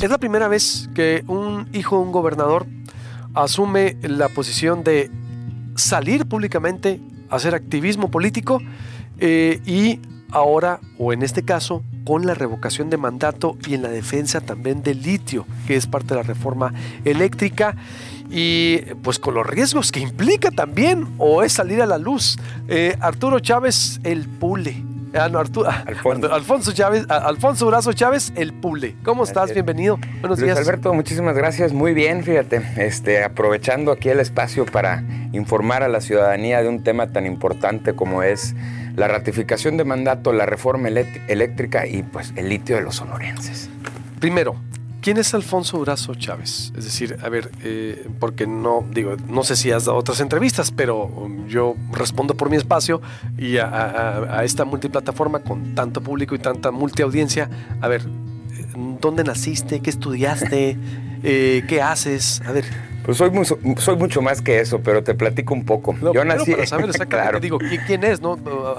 Es la primera vez que un hijo de un gobernador asume la posición de salir públicamente hacer activismo político eh, y ahora, o en este caso, con la revocación de mandato y en la defensa también del litio, que es parte de la reforma eléctrica y pues con los riesgos que implica también o es salir a la luz. Eh, Arturo Chávez, el pule. Ah, no, Arturo, Alfonso. Alfonso Chávez, Alfonso Brazo Chávez, el Pule. ¿Cómo estás? Bienvenido. Buenos Luis días. Alberto, muchísimas gracias. Muy bien, fíjate. Este, aprovechando aquí el espacio para informar a la ciudadanía de un tema tan importante como es la ratificación de mandato, la reforma eléctrica y pues el litio de los sonorenses. Primero, ¿Quién es Alfonso Brazo Chávez? Es decir, a ver, eh, porque no, digo, no sé si has dado otras entrevistas, pero um, yo respondo por mi espacio y a, esta multiplataforma con tanto público y tanta multiaudiencia. A ver, ¿dónde naciste? ¿Qué estudiaste? Eh, ¿Qué haces? A ver. Pues soy, soy mucho más que eso, pero te platico un poco. yo nací. Para saber exactamente, digo, ¿quién es? No,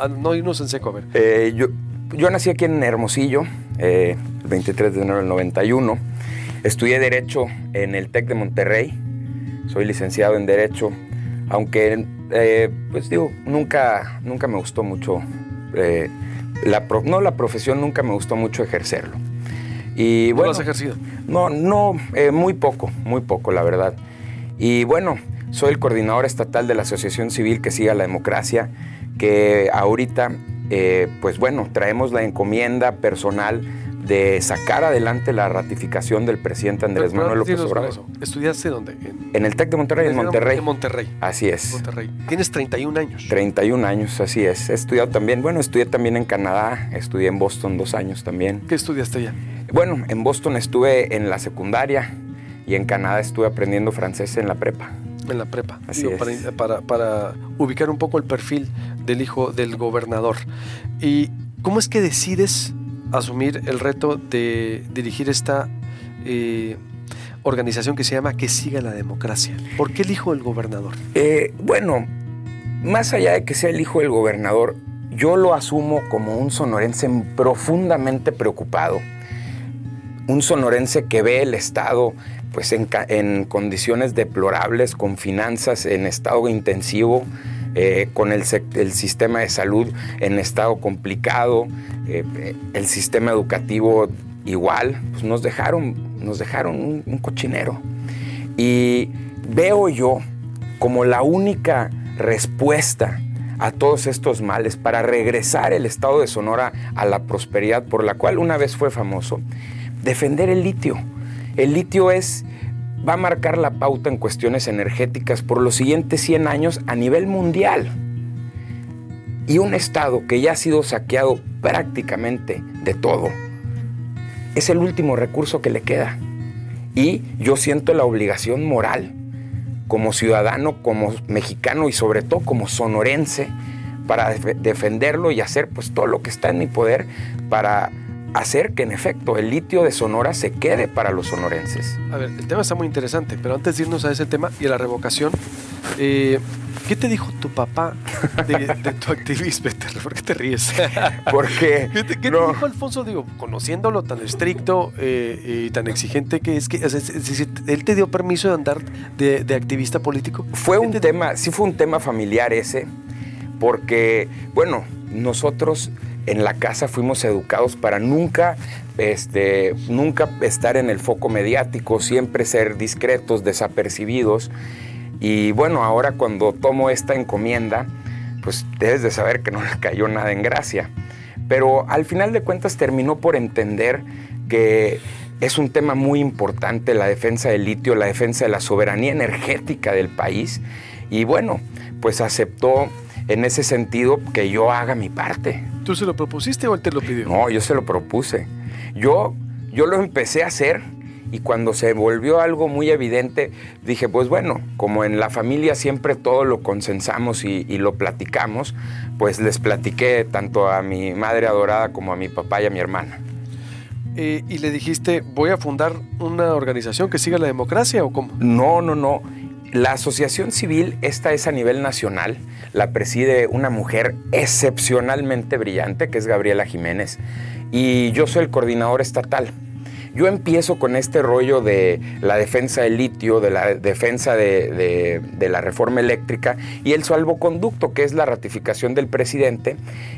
no irnos en seco, a ver. Eh, yo, yo nací aquí en Hermosillo, el 23 de enero del 91. Estudié Derecho en el TEC de Monterrey, soy licenciado en Derecho, aunque, eh, pues digo, nunca, nunca me gustó mucho, eh, la no la profesión, nunca me gustó mucho ejercerlo. Y, bueno, ¿No lo has ejercido? No, no, eh, muy poco, muy poco, la verdad. Y bueno, soy el coordinador estatal de la Asociación Civil que siga la democracia, que ahorita, pues bueno, traemos la encomienda personal de sacar adelante la ratificación del presidente Andrés Manuel López Obrador. ¿Estudiaste dónde? En, el TEC de Monterrey, en Monterrey. En Monterrey. Así es. Monterrey. Tienes 31 años. 31 años, así es. He estudiado también, bueno, estudié también en Canadá, estudié en Boston dos años también. ¿Qué estudiaste allá? Bueno, en Boston estuve en la secundaria y en Canadá estuve aprendiendo francés en la prepa. En la prepa. Así es. Para, para ubicar un poco el perfil del hijo del gobernador. ¿Y cómo es que decides asumir el reto de dirigir esta eh, organización que se llama Que siga la democracia. ¿Por qué el hijo del gobernador? Eh, bueno, más allá de que sea el hijo del gobernador, yo lo asumo como un sonorense profundamente preocupado. Un sonorense que ve el Estado pues, en condiciones deplorables, con finanzas en estado intensivo, eh, con el, sistema de salud en estado complicado, eh, el sistema educativo igual, pues nos dejaron, nos dejaron un, un cochinero. Y veo yo como la única respuesta a todos estos males para regresar el estado de Sonora a la prosperidad por la cual una vez fue famoso, defender el litio. El litio es va a marcar la pauta en cuestiones energéticas por los siguientes 100 años a nivel mundial. Y un Estado que ya ha sido saqueado prácticamente de todo, es el último recurso que le queda. Y yo siento la obligación moral como ciudadano, como mexicano y sobre todo como sonorense para defenderlo y hacer pues todo lo que está en mi poder para hacer que en efecto el litio de Sonora se quede para los sonorenses. A ver, el tema está muy interesante, pero antes de irnos a ese tema y a la revocación, eh, ¿qué te dijo tu papá de, tu activismo? ¿Por qué te ríes? Porque ¿Qué te, qué dijo Alfonso? Digo, conociéndolo tan estricto eh, y tan exigente que es que él te dio permiso de andar de, activista político. Fue un tema, sí fue un tema familiar ese, porque bueno, nosotros en la casa fuimos educados para nunca, este, nunca estar en el foco mediático, siempre ser discretos, desapercibidos. Y bueno, ahora cuando tomo esta encomienda, pues debes de saber que no le cayó nada en gracia. Pero al final de cuentas terminó por entender que es un tema muy importante la defensa del litio, la defensa de la soberanía energética del país. Y bueno, pues aceptó en ese sentido que yo haga mi parte. ¿Tú se lo propusiste o él te lo pidió? No, yo se lo propuse. Yo, yo lo empecé a hacer y cuando se volvió algo muy evidente, dije, pues bueno, como en la familia siempre todo lo consensamos y, lo platicamos, pues les platiqué tanto a mi madre adorada como a mi papá y a mi hermana. Eh, ¿Y le dijiste, voy a fundar una organización que siga la democracia o cómo? No, no, no. La asociación civil, esta es a nivel nacional, la preside una mujer excepcionalmente brillante, que es Gabriela Jiménez, y yo soy el coordinador estatal. Yo empiezo con este rollo de la defensa del litio, de la defensa de, la reforma eléctrica y el salvoconducto, que es la ratificación del presidente.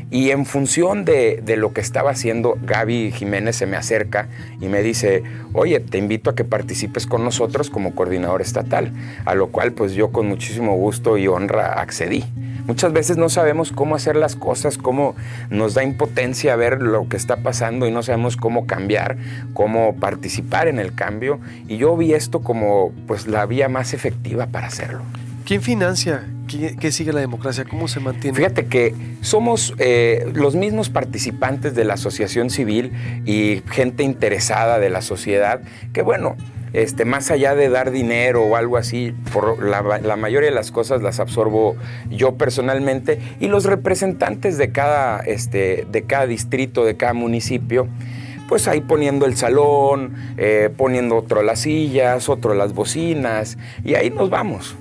Y en función de, de lo que estaba haciendo, Gaby Jiménez se me acerca y me dice, oye, te invito a que participes con nosotros como coordinador estatal, a lo cual pues yo con muchísimo gusto y honra accedí. Muchas veces no sabemos cómo hacer las cosas, cómo nos da impotencia ver lo que está pasando y no sabemos cómo cambiar, cómo participar en el cambio. Y yo vi esto como pues la vía más efectiva para hacerlo. ¿Quién financia? ¿Qué, sigue la democracia? ¿Cómo se mantiene? Fíjate que somos eh, los mismos participantes de la asociación civil y gente interesada de la sociedad que, bueno, este, más allá de dar dinero o algo así, por la, mayoría de las cosas las absorbo yo personalmente y los representantes de cada, este, de cada distrito, de cada municipio, pues ahí poniendo el salón, eh, poniendo otro las sillas, otro las bocinas y ahí nos vamos.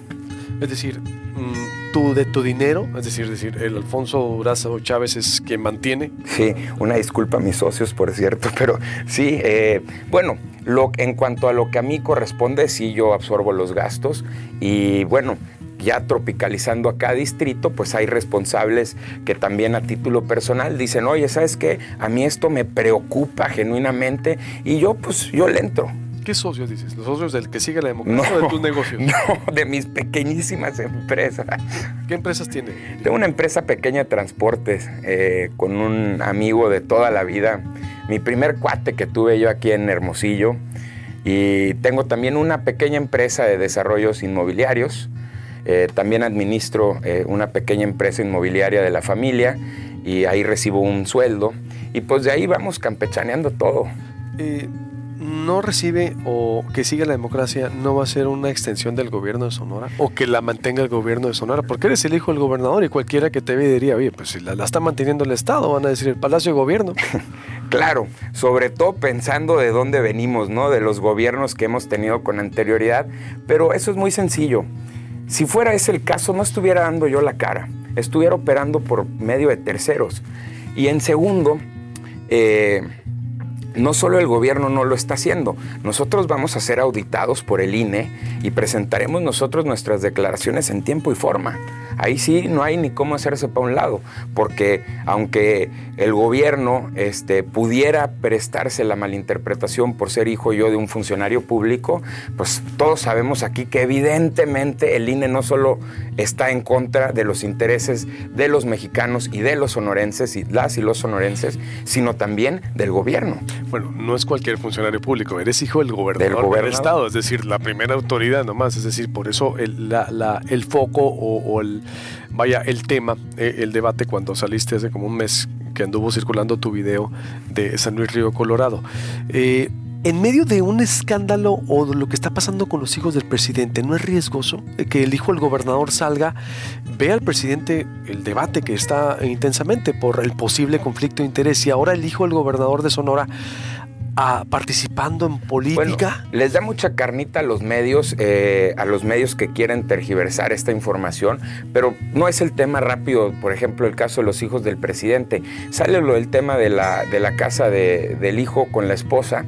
Es decir, mm, tú de tu dinero, es decir, decir, el Alfonso Durazo Chávez es quien mantiene. Sí, una disculpa a mis socios, por cierto, pero sí, eh, bueno, en cuanto a lo que a mí corresponde, sí yo absorbo los gastos y bueno, ya tropicalizando a cada distrito, pues hay responsables que también a título personal dicen, oye, ¿sabes qué? A mí esto me preocupa genuinamente y yo pues yo le entro. ¿Qué socios dices? ¿Los socios del que sigue la democracia o de tus negocios? No, de mis pequeñísimas empresas. ¿Qué empresas tiene? Tengo una empresa pequeña de transportes eh, con un amigo de toda la vida mi primer cuate que tuve yo aquí en Hermosillo. Y tengo también una pequeña empresa de desarrollos inmobiliarios. Eh, también administro eh, una pequeña empresa inmobiliaria de la familia y ahí recibo un sueldo. Y pues de ahí vamos campechaneando todo. Eh, no recibe o que siga la democracia no va a ser una extensión del gobierno de Sonora o que la mantenga el gobierno de Sonora, porque eres el hijo del gobernador y cualquiera que te ve diría, oye, pues si la, la está manteniendo el Estado, van a decir el Palacio de Gobierno. claro, sobre todo pensando de dónde venimos, ¿no? De los gobiernos que hemos tenido con anterioridad, pero eso es muy sencillo. Si fuera ese el caso, no estuviera dando yo la cara, estuviera operando por medio de terceros. Y en segundo, eh, no solo el gobierno no lo está haciendo, nosotros vamos a ser auditados por el INE y presentaremos nosotros nuestras declaraciones en tiempo y forma. Ahí sí no hay ni cómo hacerse para un lado, porque aunque el gobierno este, pudiera prestarse la malinterpretación por ser hijo yo de un funcionario público, pues todos sabemos aquí que evidentemente el INE no solo está en contra de los intereses de los mexicanos y de los sonorenses y las y los sonorenses, sino también del gobierno. Bueno, no es cualquier funcionario público, eres hijo del gobernador del, Estado, es decir, la primera autoridad nomás, es decir, por eso el, el foco o, el, vaya, el tema, eh, el debate cuando saliste hace como un mes que anduvo circulando tu video de San Luis Río Colorado. Eh, en medio de un escándalo o de lo que está pasando con los hijos del presidente, ¿no es riesgoso que el hijo del gobernador salga, vea al presidente el debate que está intensamente por el posible conflicto de interés y ahora el hijo del gobernador de Sonora participando en política? les da mucha carnita a los medios, eh, a los medios que quieren tergiversar esta información, pero no es el tema rápido, por ejemplo, el caso de los hijos del presidente. Sale lo del tema de la, de la casa del hijo con la esposa,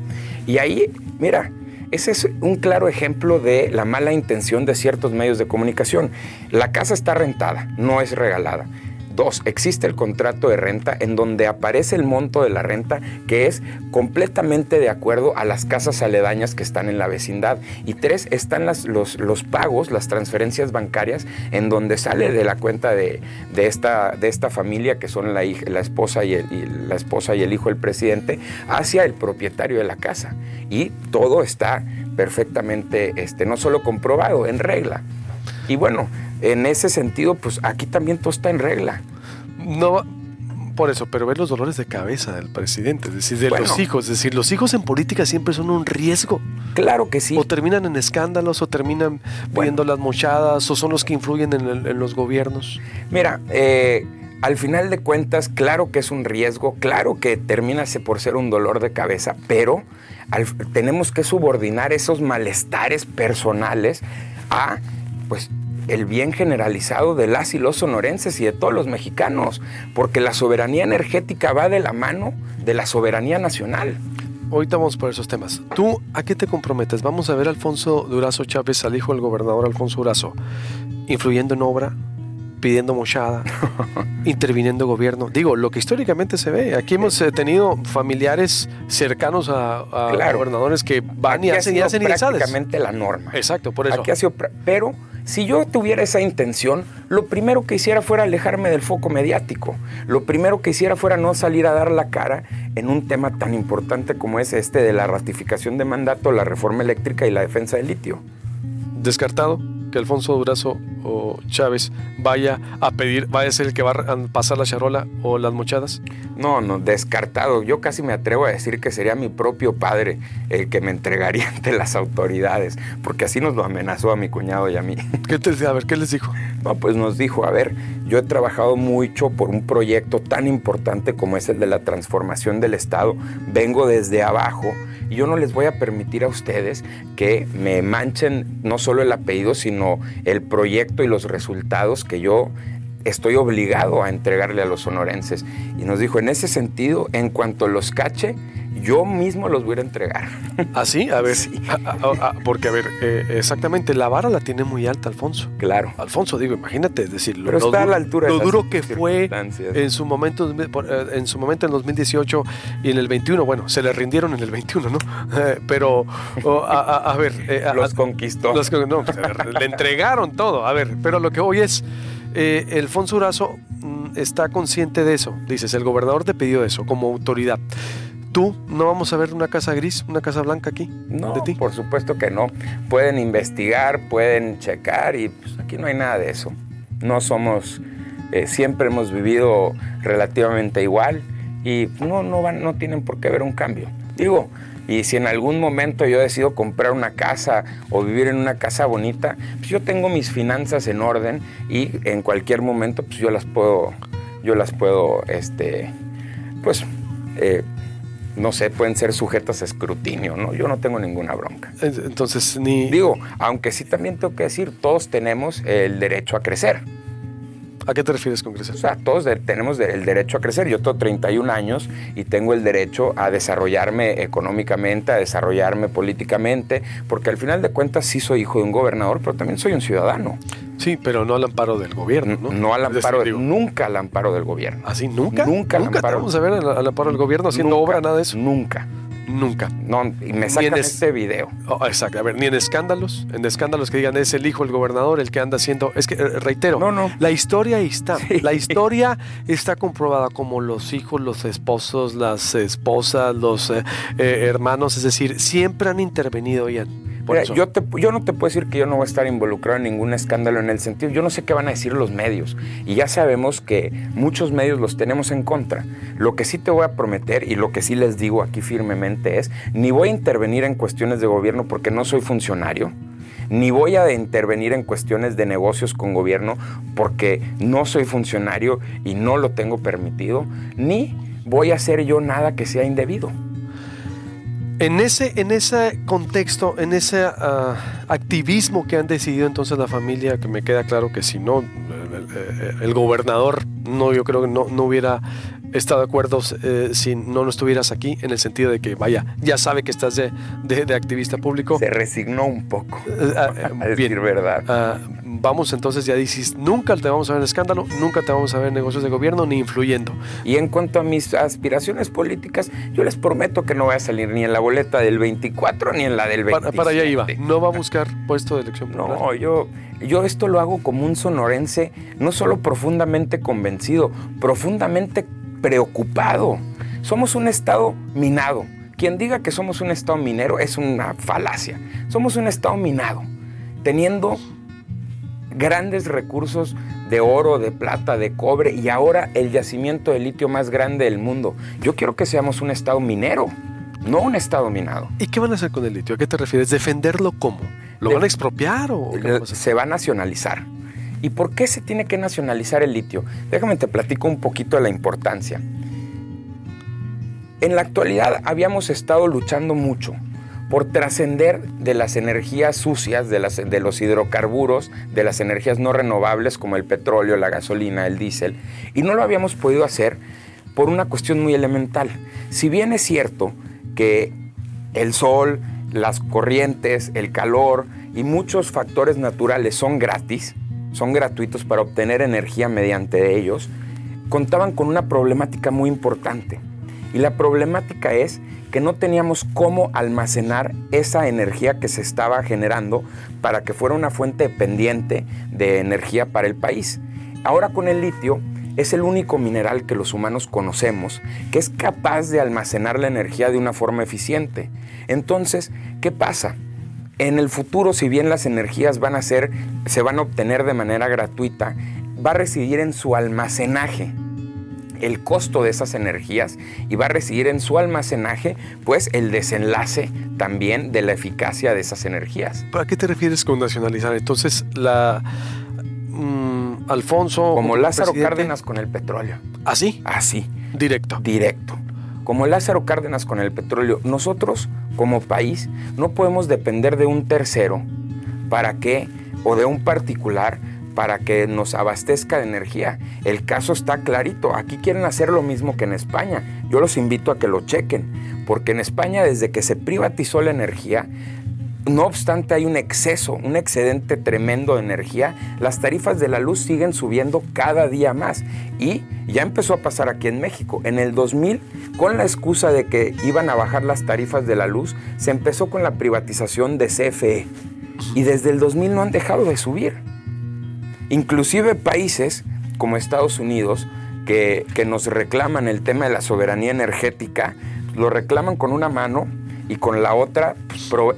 y ahí, mira, ese es un claro ejemplo de la mala intención de ciertos medios de comunicación. La casa está rentada, no es regalada. Dos, existe el contrato de renta en donde aparece el monto de la renta que es completamente de acuerdo a las casas aledañas que están en la vecindad. Y tres, están los, los, pagos, las transferencias bancarias en donde sale de la cuenta de, esta, de esta, familia que son la, la, esposa y, el, la esposa y el hijo del presidente hacia el propietario de la casa. Y todo está perfectamente, este, no solo comprobado, en regla. Y bueno, en ese sentido, pues aquí también todo está en regla. No, por eso, pero ver los dolores de cabeza del presidente, es decir, de los hijos, es decir, los hijos en política siempre son un riesgo. Claro que sí. O terminan en escándalos, o terminan viendo las mochadas, o son los que influyen en, los gobiernos. Mira, eh, al final de cuentas, claro que es un riesgo, claro que termina por ser un dolor de cabeza, pero tenemos que subordinar esos malestares personales a, pues, el bien generalizado de las y los sonorenses y de todos los mexicanos, porque la soberanía energética va de la mano de la soberanía nacional. ahorita vamos por esos temas. ¿Tú a qué te comprometes? Vamos a ver a Alfonso Durazo Chávez, al hijo del gobernador Alfonso Durazo, influyendo en obra, pidiendo mochada, interviniendo gobierno. Digo, lo que históricamente se ve. Aquí hemos eh, tenido familiares cercanos a, gobernadores que van y hacen y hacen y prácticamente la norma. Exacto, por eso. Aquí ha sido, pero si yo tuviera esa intención, lo primero que hiciera fuera alejarme del foco mediático. Lo primero que hiciera fuera no salir a dar la cara en un tema tan importante como es este de la ratificación de mandato, la reforma eléctrica y la defensa del litio. Descartado que Alfonso Durazo o Chávez vaya a pedir, vaya a ser el que va a pasar la charola o las mochadas? No, no, descartado. Yo casi me atrevo a decir que sería mi propio padre el que me entregaría ante las autoridades, porque así nos lo amenazó a mi cuñado y a mí. ¿Qué te, a ver, ¿qué les dijo? No, pues nos dijo, a ver, yo he trabajado mucho por un proyecto tan importante como es el de la transformación del Estado. Vengo desde abajo yo no les voy a permitir a ustedes que me manchen no solo el apellido, sino el proyecto y los resultados que yo estoy obligado a entregarle a los sonorenses. Y nos dijo, en ese sentido, en cuanto los cache, yo mismo los voy a entregar. ¿Así? ¿Ah, a ver, sí. porque a ver, eh, exactamente, la vara la tiene muy alta Alfonso. Claro. Alfonso, digo, imagínate, decirlo. Pero está a la altura lo duro que fue en su momento, eh, en su momento en 2018 y en el 21, bueno, se le rindieron en el 21, ¿no? Eh, pero, a, ver. los conquistó. no, pues, le entregaron todo. A ver, pero lo que hoy es, Alfonso Urazo mm, está consciente de eso. Dices, el gobernador te pidió eso como autoridad. ¿Tú no vamos a ver una casa gris, una casa blanca aquí? No, de ti? por supuesto que no. Pueden investigar, pueden checar y pues, aquí no hay nada de eso. No somos, eh, siempre hemos vivido relativamente igual y no, no, van, no tienen por qué ver un cambio. Digo, y si en algún momento yo decido comprar una casa o vivir en una casa bonita, pues yo tengo mis finanzas en orden y en cualquier momento pues yo las puedo, yo las puedo, este, pues eh, no sé, pueden ser sujetas a escrutinio, ¿no? Yo no tengo ninguna bronca. Entonces, ni... Digo, aunque sí también tengo que decir, todos tenemos el derecho a crecer. ¿A qué te refieres con crecer? O sea, todos tenemos el derecho a crecer. Yo tengo 31 años y tengo el derecho a desarrollarme económicamente, a desarrollarme políticamente, porque al final de cuentas sí soy hijo de un gobernador, pero también soy un ciudadano. Sí, pero no al amparo del gobierno, ¿no? No al amparo, nunca al amparo del gobierno. ¿Así? ¿Nunca? Nunca, ¿Nunca amparo. vamos a ver al, amparo del gobierno haciendo obra, nada de eso? Nunca. Nunca. No, y me sacan este video. Oh, exacto. A ver, ni en escándalos, en escándalos que digan es el hijo del gobernador el que anda haciendo. Es que, eh, reitero, no, no. la historia ahí está. La historia está comprobada como los hijos, los esposos, las esposas, los eh, eh, hermanos, es decir, siempre han intervenido yo, yo no te puedo decir que yo no voy a estar involucrado en ningún escándalo en el sentido, yo no sé qué van a decir los medios y ya sabemos que muchos medios los tenemos en contra. Lo que sí te voy a prometer y lo que sí les digo aquí firmemente es, ni voy a intervenir en cuestiones de gobierno porque no soy funcionario, ni voy a intervenir en cuestiones de negocios con gobierno porque no soy funcionario y no lo tengo permitido, ni voy a hacer yo nada que sea indebido. En ese, en ese contexto, en ese ah, activismo que han decidido entonces la familia, que me queda claro que si no, el, gobernador, no, yo creo que no, no hubiera estado de acuerdo eh, si no, no estuvieras aquí, en el sentido de que, vaya, ya sabe que estás de, de, activista público. Se resignó un poco, a decir verdad. Ah, vamos entonces, ya dices, nunca te vamos a ver en escándalo, nunca te vamos a ver en negocios de gobierno ni influyendo. Y en cuanto a mis aspiraciones políticas, yo les prometo que no voy a salir ni en la boleta del 24 ni en la del 27. Para, allá iba, no va a buscar puesto de elección No, yo, yo esto lo hago como un sonorense, no solo profundamente convencido, profundamente preocupado. Somos un estado minado. Quien diga que somos un estado minero es una falacia. Somos un estado minado, teniendo grandes recursos de oro, de plata, de cobre y ahora el yacimiento de litio más grande del mundo. Yo quiero que seamos un estado minero, no un estado minado. ¿Y qué van a hacer con el litio? ¿A qué te refieres? ¿Defenderlo cómo? ¿Lo van a expropiar o se va a nacionalizar? ¿Y por qué se tiene que nacionalizar el litio? Déjame te platico un poquito de la importancia. En la actualidad habíamos estado luchando mucho por trascender de las energías sucias, de, de los hidrocarburos, de las energías no renovables como el petróleo, la gasolina, el diésel, y no lo habíamos podido hacer por una cuestión muy elemental. Si bien es cierto que el sol, las corrientes, el calor y muchos factores naturales son gratis, son gratuitos para obtener energía mediante ellos, contaban con una problemática muy importante. Y la problemática es que no teníamos cómo almacenar esa energía que se estaba generando para que fuera una fuente dependiente de energía para el país. Ahora con el litio es el único mineral que los humanos conocemos que es capaz de almacenar la energía de una forma eficiente. Entonces, ¿qué pasa? En el futuro, si bien las energías van a ser, se van a obtener de manera gratuita, va a residir en su almacenaje el costo de esas energías y va a residir en su almacenaje, pues el desenlace también de la eficacia de esas energías. ¿A qué te refieres con nacionalizar? Entonces, la mm, Alfonso. Como Lázaro Cárdenas con el petróleo. ¿Así? Así. Directo. Directo. Como Lázaro Cárdenas con el petróleo. Nosotros, como país, no podemos depender de un tercero para que, o de un particular, para que nos abastezca de energía. El caso está clarito. Aquí quieren hacer lo mismo que en España. Yo los invito a que lo chequen, porque en España desde que se privatizó la energía, no obstante hay un exceso, un excedente tremendo de energía, las tarifas de la luz siguen subiendo cada día más. Y ya empezó a pasar aquí en México. En el 2000, con la excusa de que iban a bajar las tarifas de la luz, se empezó con la privatización de CFE. Y desde el 2000 no han dejado de subir. Inclusive países como Estados Unidos, que, nos reclaman el tema de la soberanía energética, lo reclaman con una mano y con la otra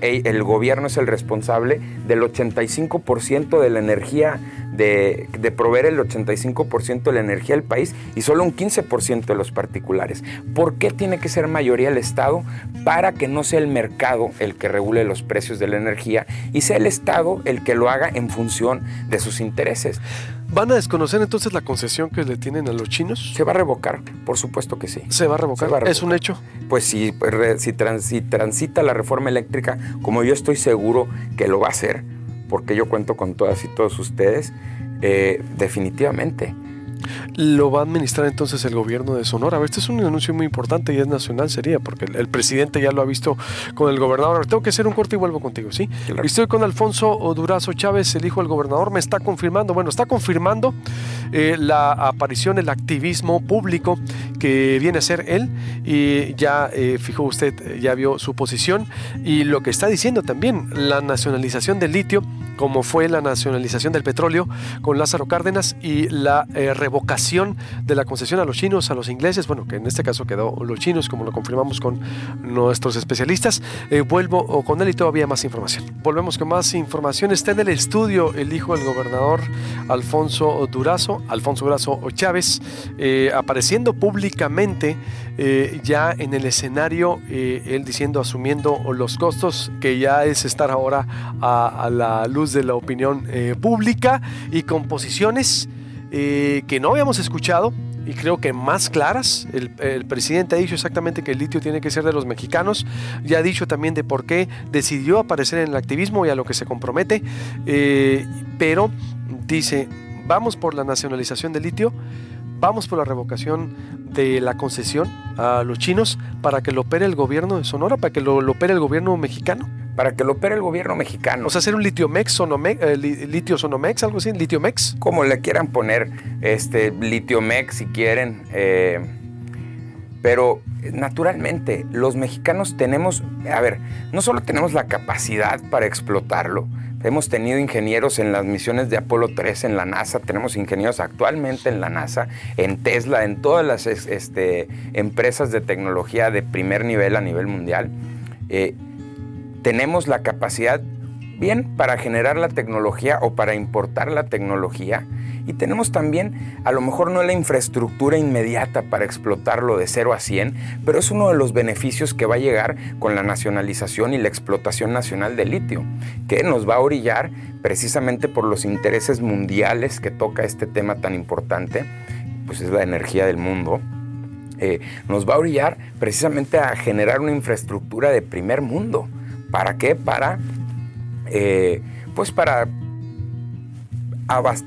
el gobierno es el responsable del 85% de la energía, de, de, proveer el 85% de la energía del país y solo un 15% de los particulares. ¿Por qué tiene que ser mayoría el Estado? Para que no sea el mercado el que regule los precios de la energía y sea el Estado el que lo haga en función de sus intereses. ¿Van a desconocer entonces la concesión que le tienen a los chinos? Se va a revocar, por supuesto que sí. ¿Se va a revocar? ¿Es un hecho? Pues sí, pues, si, transita la reforma eléctrica, como yo estoy seguro que lo va a hacer, porque yo cuento con todas y todos ustedes, eh, definitivamente lo va a administrar entonces el gobierno de Sonora. Este es un anuncio muy importante y es nacional, sería, porque el, presidente ya lo ha visto con el gobernador. Tengo que hacer un corte y vuelvo contigo, ¿sí? Estoy con Alfonso Durazo Chávez, el hijo del gobernador. Me está confirmando, bueno, está confirmando eh, la aparición, el activismo público que viene a ser él. Y ya eh, fijó usted, ya vio su posición. Y lo que está diciendo también, la nacionalización del litio como fue la nacionalización del petróleo con Lázaro Cárdenas y la eh, revocación de la concesión a los chinos, a los ingleses, bueno, que en este caso quedó los chinos, como lo confirmamos con nuestros especialistas. Eh, vuelvo con él y todavía más información. Volvemos con más información. Está en el estudio el hijo del gobernador Alfonso Durazo, Alfonso Durazo Chávez, eh, apareciendo públicamente ya en el escenario, él diciendo, asumiendo los costos, que ya es estar ahora a la luz de la opinión eh, pública y con posiciones eh, que no habíamos escuchado y creo que más claras. El, presidente ha dicho exactamente que el litio tiene que ser de los mexicanos, ya ha dicho también de por qué decidió aparecer en el activismo y a lo que se compromete, eh, pero dice, vamos por la nacionalización del litio, vamos por la revocación de la concesión a los chinos para que lo opere el gobierno de Sonora, para que lo opere el gobierno mexicano para que lo opere el gobierno mexicano. O sea, hacer un litiomex, sonomex, eh, litio sonomex, algo así, litiomex. Como le quieran poner, este, litiomex si quieren. Eh, pero naturalmente, los mexicanos tenemos, a ver, no solo tenemos la capacidad para explotarlo, hemos tenido ingenieros en las misiones de Apolo 3 en la NASA, tenemos ingenieros actualmente en la NASA, en Tesla, en todas las este, empresas de tecnología de primer nivel a nivel mundial. Eh, tenemos la capacidad bien para generar la tecnología o para importar la tecnología y tenemos también a lo mejor no la infraestructura inmediata para explotarlo de 0 a 100, pero es uno de los beneficios que va a llegar con la nacionalización y la explotación nacional del litio, que nos va a orillar precisamente por los intereses mundiales que toca este tema tan importante, pues es la energía del mundo. Eh, nos va a orillar precisamente a generar una infraestructura de primer mundo ¿Para qué? Para, eh, pues para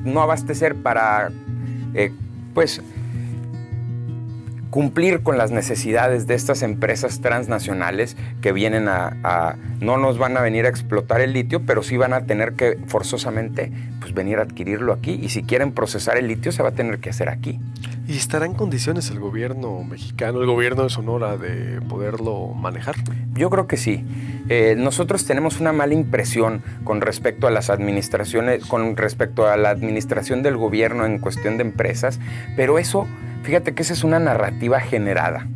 no abastecer, para, eh, pues, cumplir con las necesidades de estas empresas transnacionales que vienen a, no nos van a venir a explotar el litio, pero sí van a tener que forzosamente pues, venir a adquirirlo aquí y si quieren procesar el litio se va a tener que hacer aquí. ¿Y estará en condiciones el gobierno mexicano, el gobierno de Sonora de poderlo manejar? Yo creo que sí. Eh, nosotros tenemos una mala impresión con respecto a las administraciones, con respecto a la administración del gobierno en cuestión de empresas, pero eso Fíjate que esa es una narrativa generada.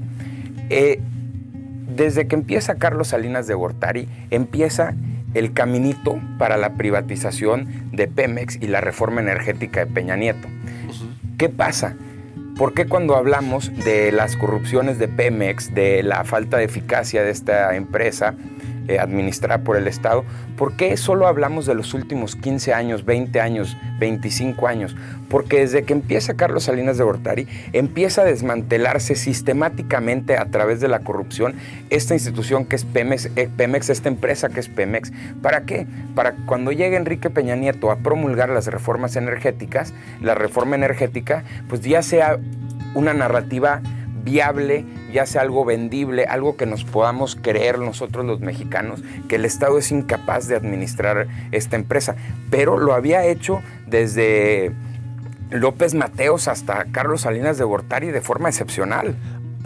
Eh, desde que empieza Carlos Salinas de Gortari, empieza el caminito para la privatización de Pemex y la reforma energética de Peña Nieto. ¿Qué pasa? ¿Por qué cuando hablamos de las corrupciones de Pemex, de la falta de eficacia de esta empresa, eh, administrada por el Estado, ¿por qué solo hablamos de los últimos 15 años, 20 años, 25 años? Porque desde que empieza Carlos Salinas de Gortari, empieza a desmantelarse sistemáticamente a través de la corrupción esta institución que es Pemex, eh, Pemex, esta empresa que es Pemex. ¿Para qué? Para cuando llegue Enrique Peña Nieto a promulgar las reformas energéticas, la reforma energética, pues ya sea una narrativa viable, ya sea algo vendible, algo que nos podamos creer nosotros los mexicanos, que el Estado es incapaz de administrar esta empresa. Pero lo había hecho desde López Mateos hasta Carlos Salinas de Gortari de forma excepcional.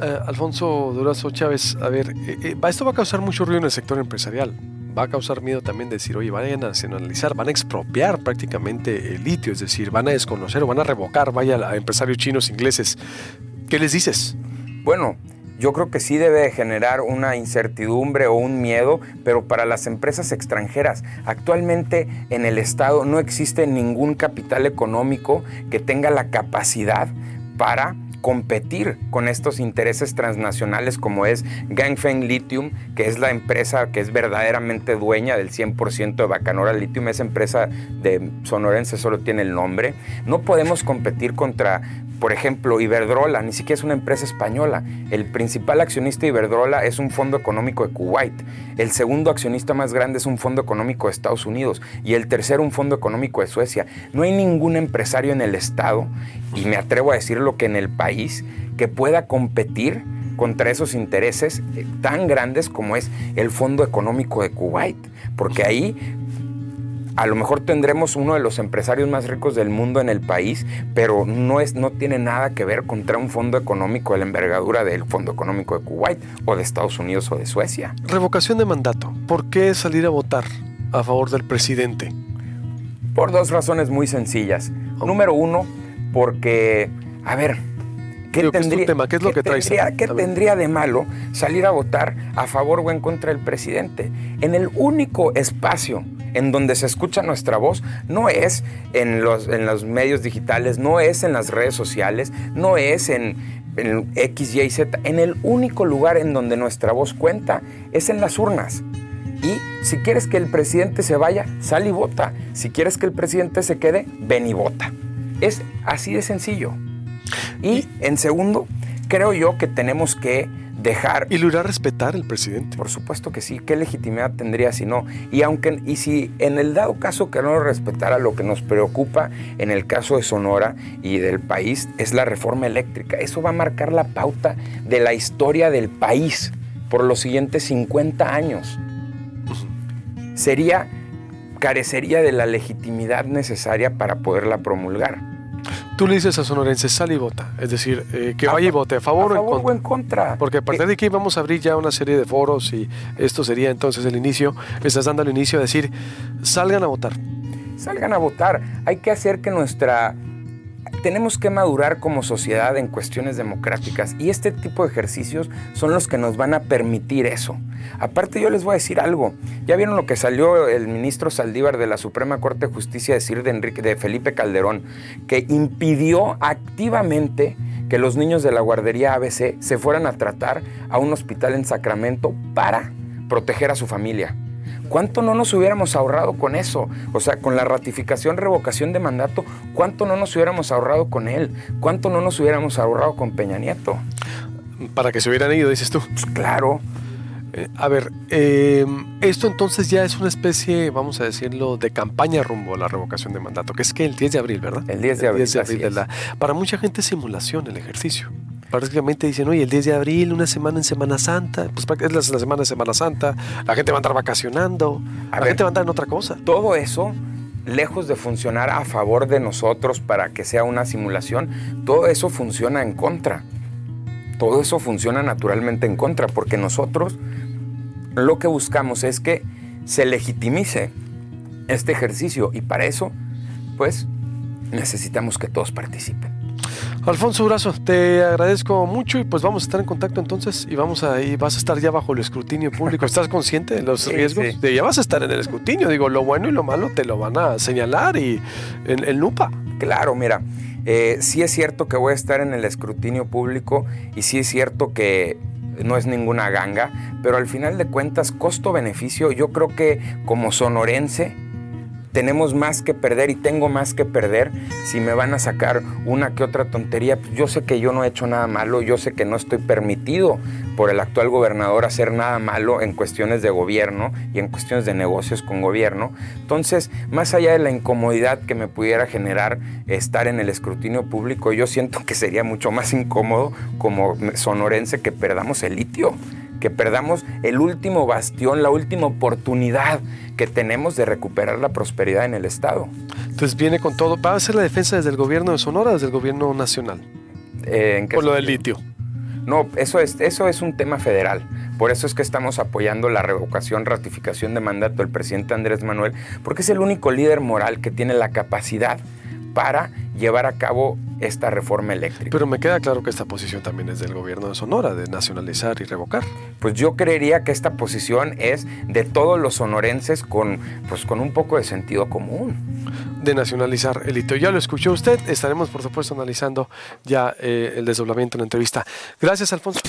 Eh, Alfonso Durazo Chávez, a ver, eh, eh, esto va a causar mucho ruido en el sector empresarial. Va a causar miedo también decir, oye, van a nacionalizar, van a expropiar prácticamente el litio, es decir, van a desconocer o van a revocar, vaya, a empresarios chinos, ingleses. ¿Qué les dices? Bueno, yo creo que sí debe generar una incertidumbre o un miedo, pero para las empresas extranjeras. Actualmente en el Estado no existe ningún capital económico que tenga la capacidad para competir con estos intereses transnacionales como es Gangfeng Lithium, que es la empresa que es verdaderamente dueña del 100% de Bacanora Lithium, esa empresa de sonorense solo tiene el nombre. No podemos competir contra por ejemplo, Iberdrola ni siquiera es una empresa española. El principal accionista de Iberdrola es un fondo económico de Kuwait. El segundo accionista más grande es un fondo económico de Estados Unidos. Y el tercero un fondo económico de Suecia. No hay ningún empresario en el Estado, y me atrevo a decirlo que en el país, que pueda competir contra esos intereses eh, tan grandes como es el Fondo Económico de Kuwait. Porque ahí a lo mejor tendremos uno de los empresarios más ricos del mundo en el país, pero no, es, no tiene nada que ver contra un fondo económico de la envergadura del Fondo Económico de Kuwait o de Estados Unidos o de Suecia. Revocación de mandato. ¿Por qué salir a votar a favor del presidente? Por dos razones muy sencillas. Número uno, porque, a ver, ¿Qué, tendría, ¿Qué es lo que tendría, ¿qué tendría de malo salir a votar a favor o en contra del presidente? En el único espacio en donde se escucha nuestra voz no es en los, en los medios digitales, no es en las redes sociales, no es en, en X, Y, Z. En el único lugar en donde nuestra voz cuenta es en las urnas. Y si quieres que el presidente se vaya, sal y vota. Si quieres que el presidente se quede, ven y vota. Es así de sencillo. Y en segundo, creo yo que tenemos que dejar... ¿Y lo irá a respetar el presidente? Por supuesto que sí. ¿Qué legitimidad tendría si no? Y aunque y si en el dado caso que no lo respetara, lo que nos preocupa en el caso de Sonora y del país es la reforma eléctrica. Eso va a marcar la pauta de la historia del país por los siguientes 50 años. Sería carecería de la legitimidad necesaria para poderla promulgar. Tú le dices a sonorense, sal y vota. Es decir, eh, que vaya y vote a favor, o, en contra. Porque a partir de aquí vamos a abrir ya una serie de foros y esto sería entonces el inicio. Estás dando el inicio a decir, salgan a votar. Salgan a votar. Hay que hacer que nuestra tenemos que madurar como sociedad en cuestiones democráticas y este tipo de ejercicios son los que nos van a permitir eso. Aparte yo les voy a decir algo, ya vieron lo que salió el ministro Saldívar de la Suprema Corte de Justicia decir de, Enrique, de Felipe Calderón, que impidió activamente que los niños de la guardería ABC se fueran a tratar a un hospital en Sacramento para proteger a su familia. ¿Cuánto no nos hubiéramos ahorrado con eso? O sea, con la ratificación, revocación de mandato, ¿cuánto no nos hubiéramos ahorrado con él? ¿Cuánto no nos hubiéramos ahorrado con Peña Nieto? Para que se hubieran ido, dices tú. Pues claro. Eh, a ver, em, esto entonces ya es una especie, vamos a decirlo, de campaña rumbo a la revocación de mandato, que es que el 10 de abril, ¿verdad? El 10 de abril. El 10 de abril para mucha gente es simulación el ejercicio. Prácticamente dicen, oye, el 10 de abril, una semana en Semana Santa, pues es la, semana de Semana Santa, la gente va a andar vacacionando, la gente va a andar en otra cosa. Todo eso, lejos de funcionar a favor de nosotros para que sea una simulación, todo eso funciona en contra. Todo eso funciona naturalmente en contra, porque nosotros lo que buscamos es que se legitimice este ejercicio y para eso, pues, necesitamos que todos participen. Alfonso Urazo, te agradezco mucho y pues vamos a estar en contacto entonces y vamos a y vas a estar ya bajo el escrutinio público. ¿Estás consciente de los riesgos? ya vas a estar en el escrutinio. Digo, lo bueno y lo malo te lo van a señalar y en el NUPA. Claro, mira, eh, sí es cierto que voy a estar en el escrutinio público y sí es cierto que no es ninguna ganga, pero al final de cuentas, costo-beneficio, yo creo que como sonorense, tenemos más que perder y tengo más que perder si me van a sacar una que otra tontería. Pues yo sé que yo no he hecho nada malo, yo sé que no estoy permitido por el actual gobernador hacer nada malo en cuestiones de gobierno y en cuestiones de negocios con gobierno. Entonces, más allá de la incomodidad que me pudiera generar estar en el escrutinio público, yo siento que sería mucho más incómodo como sonorense que perdamos el litio que perdamos el último bastión, la última oportunidad que tenemos de recuperar la prosperidad en el Estado. Entonces viene con todo. ¿Va a ser la defensa desde el gobierno de Sonora desde el gobierno nacional? Eh, Por lo del litio. No, eso es, eso es un tema federal. Por eso es que estamos apoyando la revocación, ratificación de mandato del presidente Andrés Manuel, porque es el único líder moral que tiene la capacidad para llevar a cabo esta reforma eléctrica. Pero me queda claro que esta posición también es del gobierno de Sonora, de nacionalizar y revocar. Pues yo creería que esta posición es de todos los sonorenses con, pues con un poco de sentido común. De nacionalizar el hito. Ya lo escuchó usted, estaremos por supuesto analizando ya eh, el desdoblamiento en la entrevista. Gracias, Alfonso.